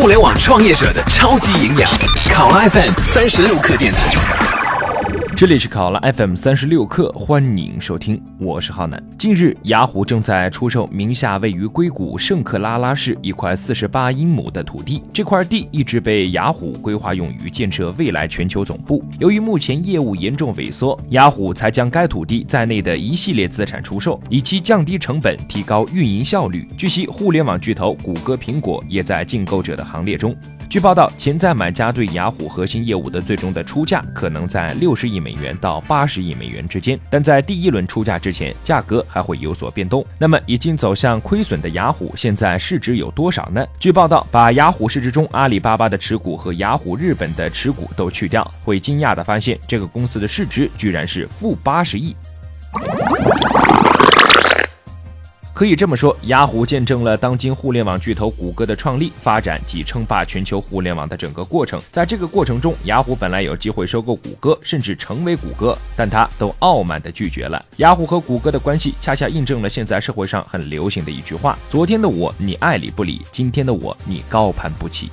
互联网创业者的超级营养，考拉 FM 三十六课电台。这里是考拉 FM 三十六课，欢迎收听，我是浩南。近日，雅虎正在出售名下位于硅谷圣克拉拉市一块四十八英亩的土地，这块地一直被雅虎规划用于建设未来全球总部。由于目前业务严重萎缩，雅虎才将该土地在内的一系列资产出售，以期降低成本，提高运营效率。据悉，互联网巨头谷歌、苹果也在竞购者的行列中。据报道，潜在买家对雅虎核心业务的最终的出价可能在六十亿美美元到八十亿美元之间，但在第一轮出价之前，价格还会有所变动。那么，已经走向亏损的雅虎现在市值有多少呢？据报道，把雅虎市值中阿里巴巴的持股和雅虎日本的持股都去掉，会惊讶的发现，这个公司的市值居然是负八十亿。可以这么说，雅虎见证了当今互联网巨头谷歌的创立、发展及称霸全球互联网的整个过程。在这个过程中，雅虎本来有机会收购谷歌，甚至成为谷歌，但他都傲慢地拒绝了。雅虎和谷歌的关系，恰恰印证了现在社会上很流行的一句话：昨天的我你爱理不理，今天的我你高攀不起。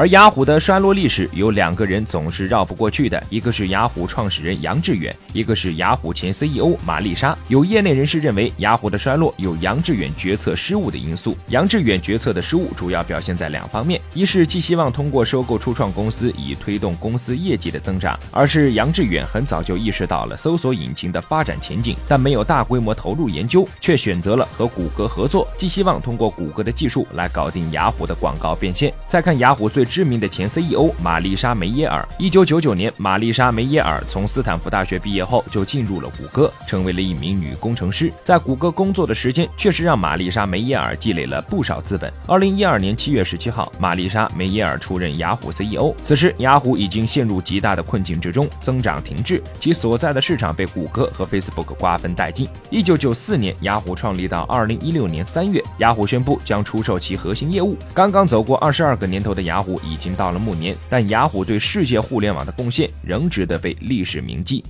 而雅虎的衰落历史有两个人总是绕不过去的，一个是雅虎创始人杨致远，一个是雅虎前 CEO 玛丽莎。有业内人士认为，雅虎的衰落有杨致远决策失误的因素。杨致远决策的失误主要表现在两方面：一是寄希望通过收购初创公司以推动公司业绩的增长；二是杨致远很早就意识到了搜索引擎的发展前景，但没有大规模投入研究，却选择了和谷歌合作，寄希望通过谷歌的技术来搞定雅虎的广告变现。再看雅虎最。最知名的前 CEO 玛丽莎梅耶尔。一九九九年，玛丽莎梅耶尔从斯坦福大学毕业后，就进入了谷歌，成为了一名女工程师。在谷歌工作的时间，确实让玛丽莎梅耶尔积累了不少资本。二零一二年七月十七号，玛丽莎梅耶尔出任雅虎 CEO。此时，雅虎已经陷入极大的困境之中，增长停滞，其所在的市场被谷歌和 Facebook 瓜分殆尽。一九九四年，雅虎创立到二零一六年三月，雅虎宣布将出售其核心业务。刚刚走过二十二个年头的雅虎。已经到了暮年，但雅虎对世界互联网的贡献仍值得被历史铭记。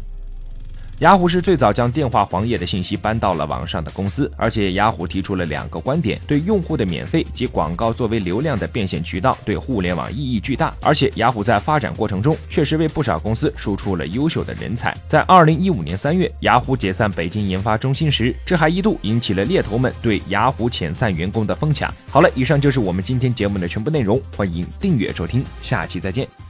雅虎是最早将电话黄页的信息搬到了网上的公司，而且雅虎提出了两个观点：对用户的免费及广告作为流量的变现渠道，对互联网意义巨大。而且雅虎在发展过程中确实为不少公司输出了优秀的人才。在二零一五年三月，雅虎解散北京研发中心时，这还一度引起了猎头们对雅虎遣散员工的疯抢。好了，以上就是我们今天节目的全部内容，欢迎订阅收听，下期再见。